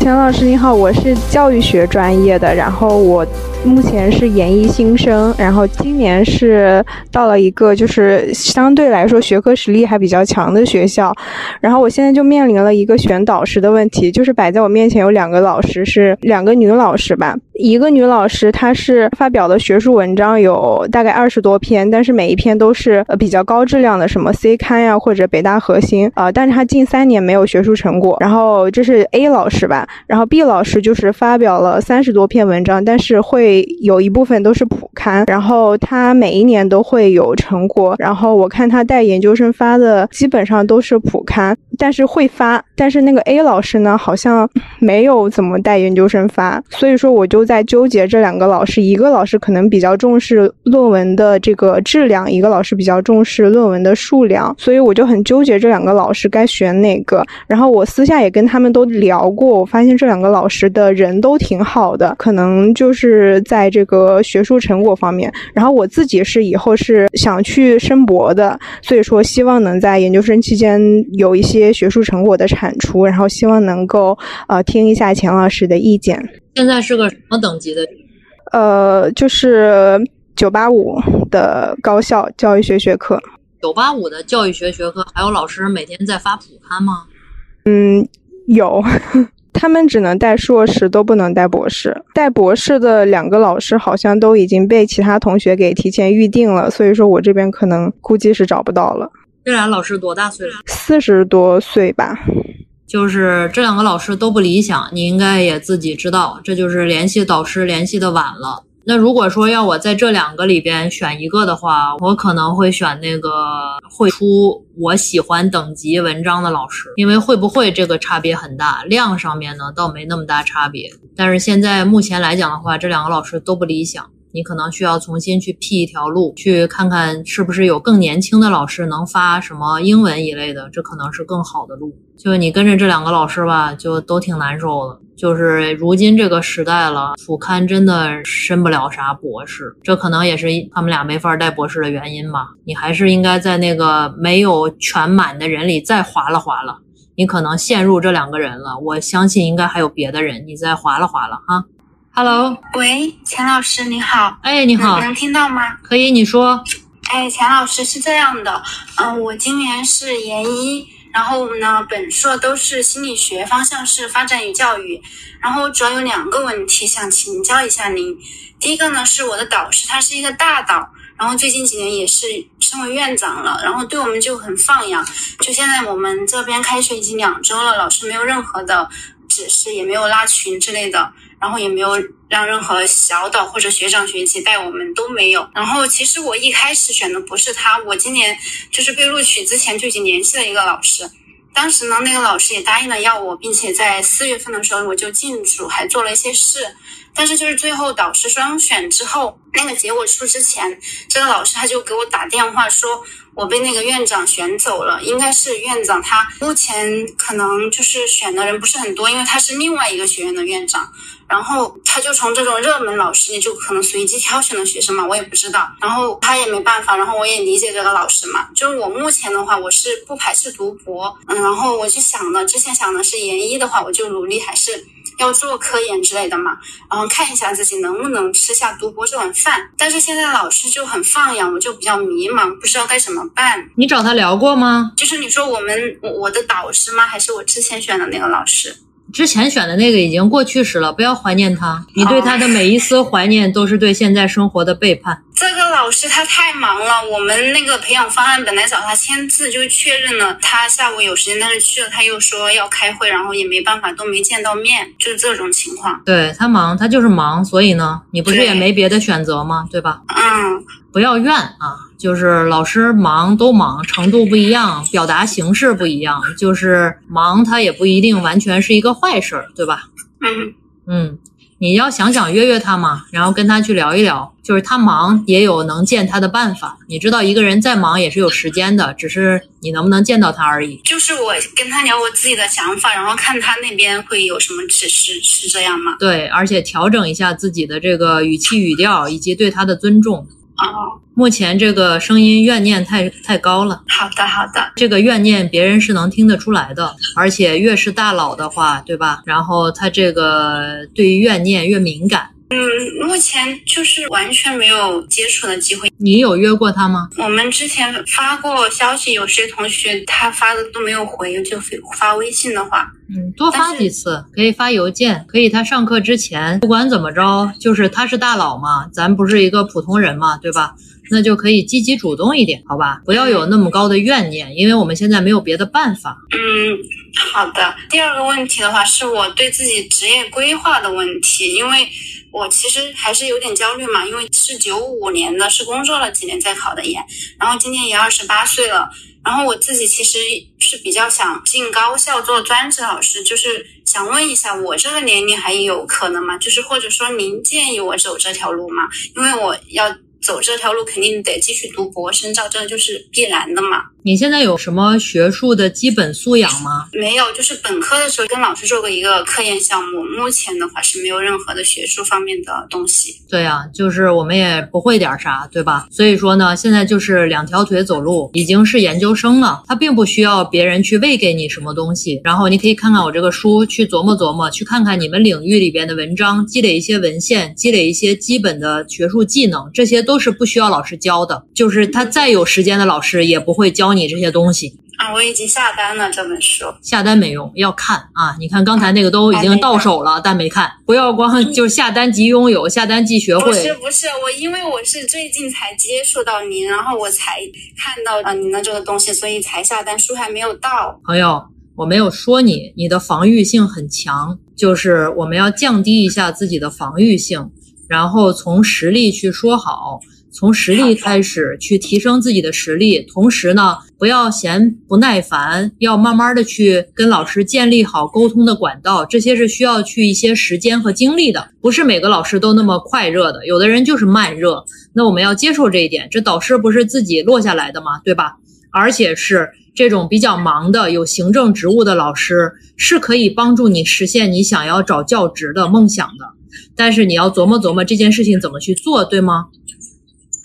钱老师您好，我是教育学专业的，然后我。目前是研一新生，然后今年是到了一个就是相对来说学科实力还比较强的学校，然后我现在就面临了一个选导师的问题，就是摆在我面前有两个老师，是两个女老师吧，一个女老师她是发表的学术文章有大概二十多篇，但是每一篇都是呃比较高质量的，什么 C 刊呀或者北大核心啊，但是她近三年没有学术成果，然后这是 A 老师吧，然后 B 老师就是发表了三十多篇文章，但是会。有一部分都是普刊，然后他每一年都会有成果，然后我看他带研究生发的基本上都是普刊，但是会发，但是那个 A 老师呢，好像没有怎么带研究生发，所以说我就在纠结这两个老师，一个老师可能比较重视论文的这个质量，一个老师比较重视论文的数量，所以我就很纠结这两个老师该选哪个。然后我私下也跟他们都聊过，我发现这两个老师的人都挺好的，可能就是。在这个学术成果方面，然后我自己是以后是想去申博的，所以说希望能在研究生期间有一些学术成果的产出，然后希望能够呃听一下钱老师的意见。现在是个什么等级的？呃，就是九八五的高校教育学学科。九八五的教育学学科，还有老师每天在发普刊吗？嗯，有。他们只能带硕士，都不能带博士。带博士的两个老师好像都已经被其他同学给提前预定了，所以说我这边可能估计是找不到了。这俩老师多大岁了？四十多岁吧。就是这两个老师都不理想，你应该也自己知道，这就是联系导师联系的晚了。那如果说要我在这两个里边选一个的话，我可能会选那个会出我喜欢等级文章的老师，因为会不会这个差别很大，量上面呢倒没那么大差别。但是现在目前来讲的话，这两个老师都不理想。你可能需要重新去辟一条路，去看看是不是有更年轻的老师能发什么英文一类的，这可能是更好的路。就你跟着这两个老师吧，就都挺难受的。就是如今这个时代了，副刊真的申不了啥博士，这可能也是他们俩没法带博士的原因吧。你还是应该在那个没有全满的人里再划拉划拉。你可能陷入这两个人了，我相信应该还有别的人，你再划拉划拉哈。Hello，喂，钱老师你好，哎，你好，能听到吗？可以，你说。哎，钱老师是这样的，嗯，我今年是研一，然后呢，本硕都是心理学，方向是发展与教育，然后主要有两个问题想请教一下您。第一个呢，是我的导师，他是一个大导，然后最近几年也是升为院长了，然后对我们就很放养，就现在我们这边开学已经两周了，老师没有任何的指示，也没有拉群之类的。然后也没有让任何小导或者学长学姐带我们都没有。然后其实我一开始选的不是他，我今年就是被录取之前就已经联系了一个老师，当时呢那个老师也答应了要我，并且在四月份的时候我就进组还做了一些事。但是就是最后导师双选之后，那个结果出之前，这个老师他就给我打电话说，我被那个院长选走了，应该是院长他目前可能就是选的人不是很多，因为他是另外一个学院的院长，然后他就从这种热门老师里就可能随机挑选的学生嘛，我也不知道，然后他也没办法，然后我也理解这个老师嘛，就是我目前的话，我是不排斥读博，嗯，然后我就想的，之前想的是研一的话，我就努力还是。要做科研之类的嘛，然后看一下自己能不能吃下读博这碗饭。但是现在老师就很放养，我就比较迷茫，不知道该怎么办。你找他聊过吗？就是你说我们我我的导师吗？还是我之前选的那个老师？之前选的那个已经过去时了，不要怀念他。你对他的每一丝怀念，都是对现在生活的背叛。这个老师他太忙了，我们那个培养方案本来找他签字就确认了，他下午有时间，但是去了他又说要开会，然后也没办法，都没见到面，就是这种情况。对他忙，他就是忙，所以呢，你不是也没别的选择吗？对吧？嗯，不要怨啊。就是老师忙都忙，程度不一样，表达形式不一样。就是忙，他也不一定完全是一个坏事儿，对吧？嗯嗯，你要想想约约他嘛，然后跟他去聊一聊。就是他忙也有能见他的办法。你知道，一个人再忙也是有时间的，只是你能不能见到他而已。就是我跟他聊我自己的想法，然后看他那边会有什么指示，是这样吗？对，而且调整一下自己的这个语气语调，以及对他的尊重。哦，目前这个声音怨念太太高了。好的，好的，这个怨念别人是能听得出来的，而且越是大佬的话，对吧？然后他这个对于怨念越敏感。嗯，目前就是完全没有接触的机会。你有约过他吗？我们之前发过消息，有些同学他发的都没有回，就发微信的话，嗯，多发几次，可以发邮件，可以他上课之前，不管怎么着，就是他是大佬嘛，咱不是一个普通人嘛，对吧？那就可以积极主动一点，好吧？不要有那么高的怨念，因为我们现在没有别的办法。嗯，好的。第二个问题的话，是我对自己职业规划的问题，因为。我其实还是有点焦虑嘛，因为是九五年的，是工作了几年再考的研，然后今年也二十八岁了，然后我自己其实是比较想进高校做专职老师，就是想问一下，我这个年龄还有可能吗？就是或者说您建议我走这条路吗？因为我要。走这条路肯定得继续读博深造，这就是必然的嘛。你现在有什么学术的基本素养吗？没有，就是本科的时候跟老师做过一个科研项目，目前的话是没有任何的学术方面的东西。对呀，就是我们也不会点啥，对吧？所以说呢，现在就是两条腿走路，已经是研究生了，他并不需要别人去喂给你什么东西，然后你可以看看我这个书，去琢磨琢磨，去看看你们领域里边的文章，积累一些文献，积累一些基本的学术技能，这些都是不需要老师教的，就是他再有时间的老师也不会教你这些东西啊。我已经下单了这本书，下单没用，要看啊。你看刚才那个都已经到手了，但没看，不要光就是下单即拥有，下单即学会。不是不是，我因为我是最近才接触到您，然后我才看到啊您的这个东西，所以才下单，书还没有到。朋友，我没有说你，你的防御性很强，就是我们要降低一下自己的防御性。然后从实力去说好。从实力开始去提升自己的实力，同时呢，不要嫌不耐烦，要慢慢的去跟老师建立好沟通的管道，这些是需要去一些时间和精力的，不是每个老师都那么快热的，有的人就是慢热，那我们要接受这一点，这导师不是自己落下来的吗？对吧？而且是这种比较忙的有行政职务的老师，是可以帮助你实现你想要找教职的梦想的，但是你要琢磨琢磨这件事情怎么去做，对吗？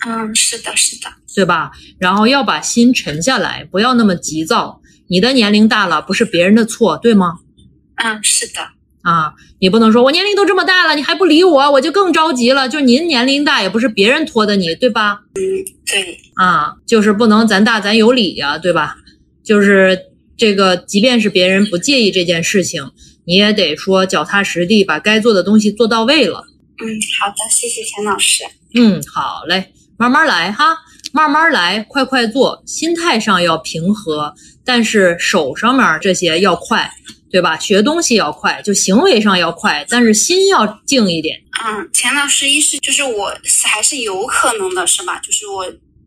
嗯，是的，是的，对吧？然后要把心沉下来，不要那么急躁。你的年龄大了，不是别人的错，对吗？嗯，是的。啊，你不能说我年龄都这么大了，你还不理我，我就更着急了。就您年龄大，也不是别人拖的你，对吧？嗯，对。啊，就是不能咱大咱有理呀，对吧？就是这个，即便是别人不介意这件事情，你也得说脚踏实地，把该做的东西做到位了。嗯，好的，谢谢钱老师。嗯，好嘞。慢慢来哈，慢慢来，快快做，心态上要平和，但是手上面这些要快，对吧？学东西要快，就行为上要快，但是心要静一点。嗯，钱老师，一是就是我还是有可能的，是吧？就是我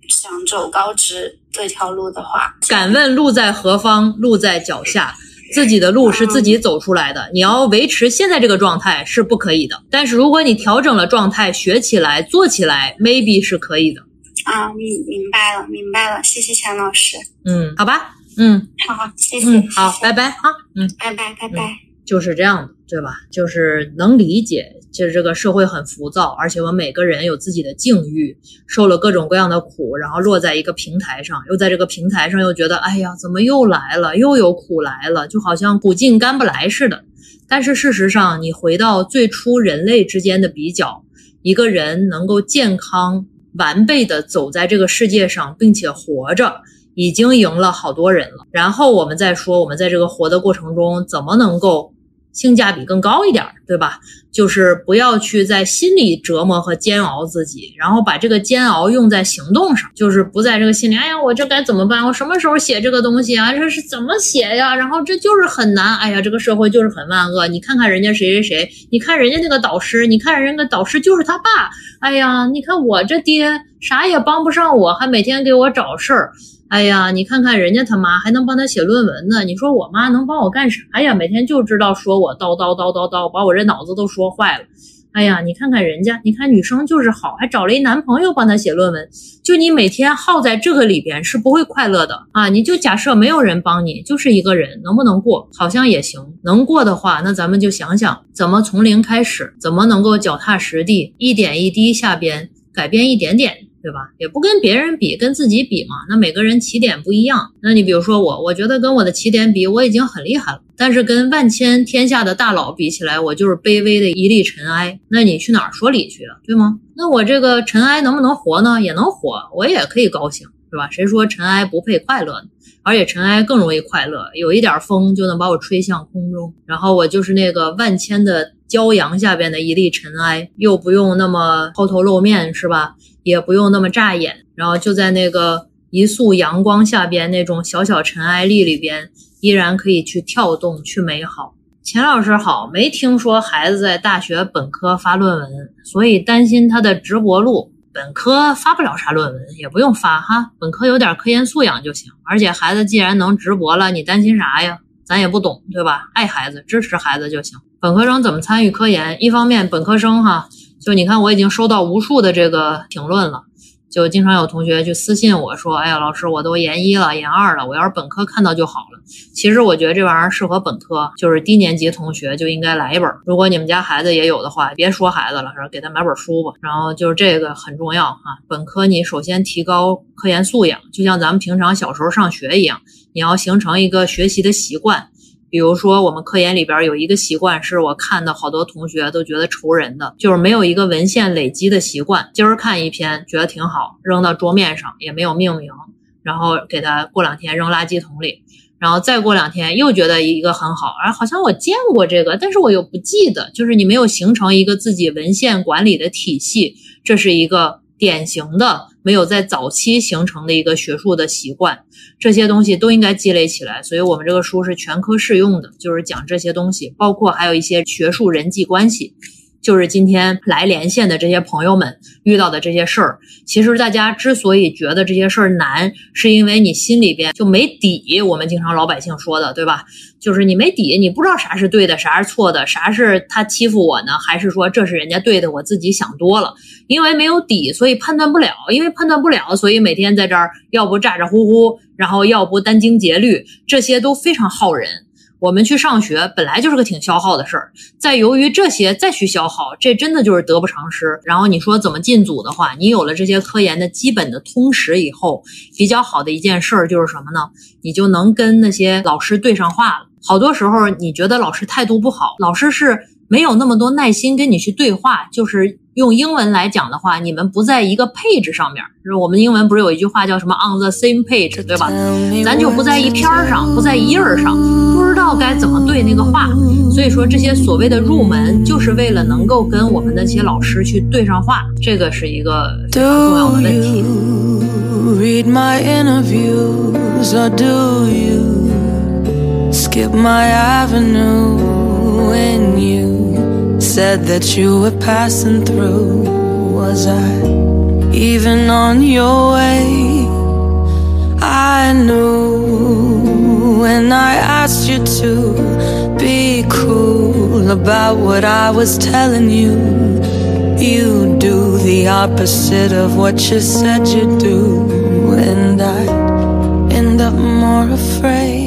想走高职这条路的话，敢问路在何方？路在脚下。自己的路是自己走出来的，你要维持现在这个状态是不可以的。但是如果你调整了状态，学起来、做起来，maybe 是可以的。啊，明明白了，明白了，谢谢钱老师。嗯，好吧，嗯，好，谢谢，好，拜拜啊，嗯，拜拜，拜拜。就是这样的，对吧？就是能理解。就是这个社会很浮躁，而且我们每个人有自己的境遇，受了各种各样的苦，然后落在一个平台上，又在这个平台上又觉得，哎呀，怎么又来了，又有苦来了，就好像苦尽甘不来似的。但是事实上，你回到最初人类之间的比较，一个人能够健康完备的走在这个世界上，并且活着，已经赢了好多人了。然后我们再说，我们在这个活的过程中，怎么能够？性价比更高一点，对吧？就是不要去在心里折磨和煎熬自己，然后把这个煎熬用在行动上，就是不在这个心里。哎呀，我这该怎么办？我什么时候写这个东西啊？这是怎么写呀？然后这就是很难。哎呀，这个社会就是很万恶。你看看人家谁谁谁，你看人家那个导师，你看人家导师就是他爸。哎呀，你看我这爹啥也帮不上我，还每天给我找事儿。哎呀，你看看人家他妈还能帮他写论文呢，你说我妈能帮我干啥呀？每天就知道说我叨叨叨叨叨，把我这脑子都说坏了。哎呀，你看看人家，你看女生就是好，还找了一男朋友帮她写论文。就你每天耗在这个里边是不会快乐的啊！你就假设没有人帮你，就是一个人，能不能过？好像也行。能过的话，那咱们就想想怎么从零开始，怎么能够脚踏实地，一点一滴下边改变一点点。对吧？也不跟别人比，跟自己比嘛。那每个人起点不一样。那你比如说我，我觉得跟我的起点比，我已经很厉害了。但是跟万千天下的大佬比起来，我就是卑微的一粒尘埃。那你去哪儿说理去啊？对吗？那我这个尘埃能不能活呢？也能活，我也可以高兴，是吧？谁说尘埃不配快乐呢？而且尘埃更容易快乐，有一点风就能把我吹向空中，然后我就是那个万千的骄阳下边的一粒尘埃，又不用那么抛头露面，是吧？也不用那么扎眼，然后就在那个一束阳光下边那种小小尘埃粒里边，依然可以去跳动，去美好。钱老师好，没听说孩子在大学本科发论文，所以担心他的直播路。本科发不了啥论文，也不用发哈，本科有点科研素养就行。而且孩子既然能直博了，你担心啥呀？咱也不懂，对吧？爱孩子，支持孩子就行。本科生怎么参与科研？一方面，本科生哈。就你看，我已经收到无数的这个评论了，就经常有同学就私信我说：“哎呀，老师，我都研一了，研二了，我要是本科看到就好了。”其实我觉得这玩意儿适合本科，就是低年级同学就应该来一本。如果你们家孩子也有的话，别说孩子了，给他买本书吧。然后就是这个很重要啊，本科你首先提高科研素养，就像咱们平常小时候上学一样，你要形成一个学习的习惯。比如说，我们科研里边有一个习惯，是我看到好多同学都觉得愁人的，就是没有一个文献累积的习惯。今儿看一篇觉得挺好，扔到桌面上也没有命名，然后给他过两天扔垃圾桶里，然后再过两天又觉得一个很好，哎，好像我见过这个，但是我又不记得。就是你没有形成一个自己文献管理的体系，这是一个典型的。没有在早期形成的一个学术的习惯，这些东西都应该积累起来。所以，我们这个书是全科适用的，就是讲这些东西，包括还有一些学术人际关系。就是今天来连线的这些朋友们遇到的这些事儿。其实大家之所以觉得这些事儿难，是因为你心里边就没底。我们经常老百姓说的，对吧？就是你没底，你不知道啥是对的，啥是错的，啥是他欺负我呢，还是说这是人家对的，我自己想多了。因为没有底，所以判断不了；因为判断不了，所以每天在这儿，要不咋咋呼呼，然后要不殚精竭虑，这些都非常耗人。我们去上学本来就是个挺消耗的事儿，再由于这些再去消耗，这真的就是得不偿失。然后你说怎么进组的话，你有了这些科研的基本的通识以后，比较好的一件事儿就是什么呢？你就能跟那些老师对上话了。好多时候你觉得老师态度不好，老师是没有那么多耐心跟你去对话，就是用英文来讲的话，你们不在一个配置上面。就是我们英文不是有一句话叫什么 on the same page，对吧？咱就不在一篇儿上，不在一页儿上，道该怎么对那个话。所以说这些所谓的入门，就是为了能够跟我们的那些老师去对上话，这个是一个非常重要的问题。read my interviews or do you skip my avenue when you said that you were passing through? Was I even on your way? I knew when I asked you to be cool about what I was telling you. You do the opposite of what you said you'd do, and I end up more afraid.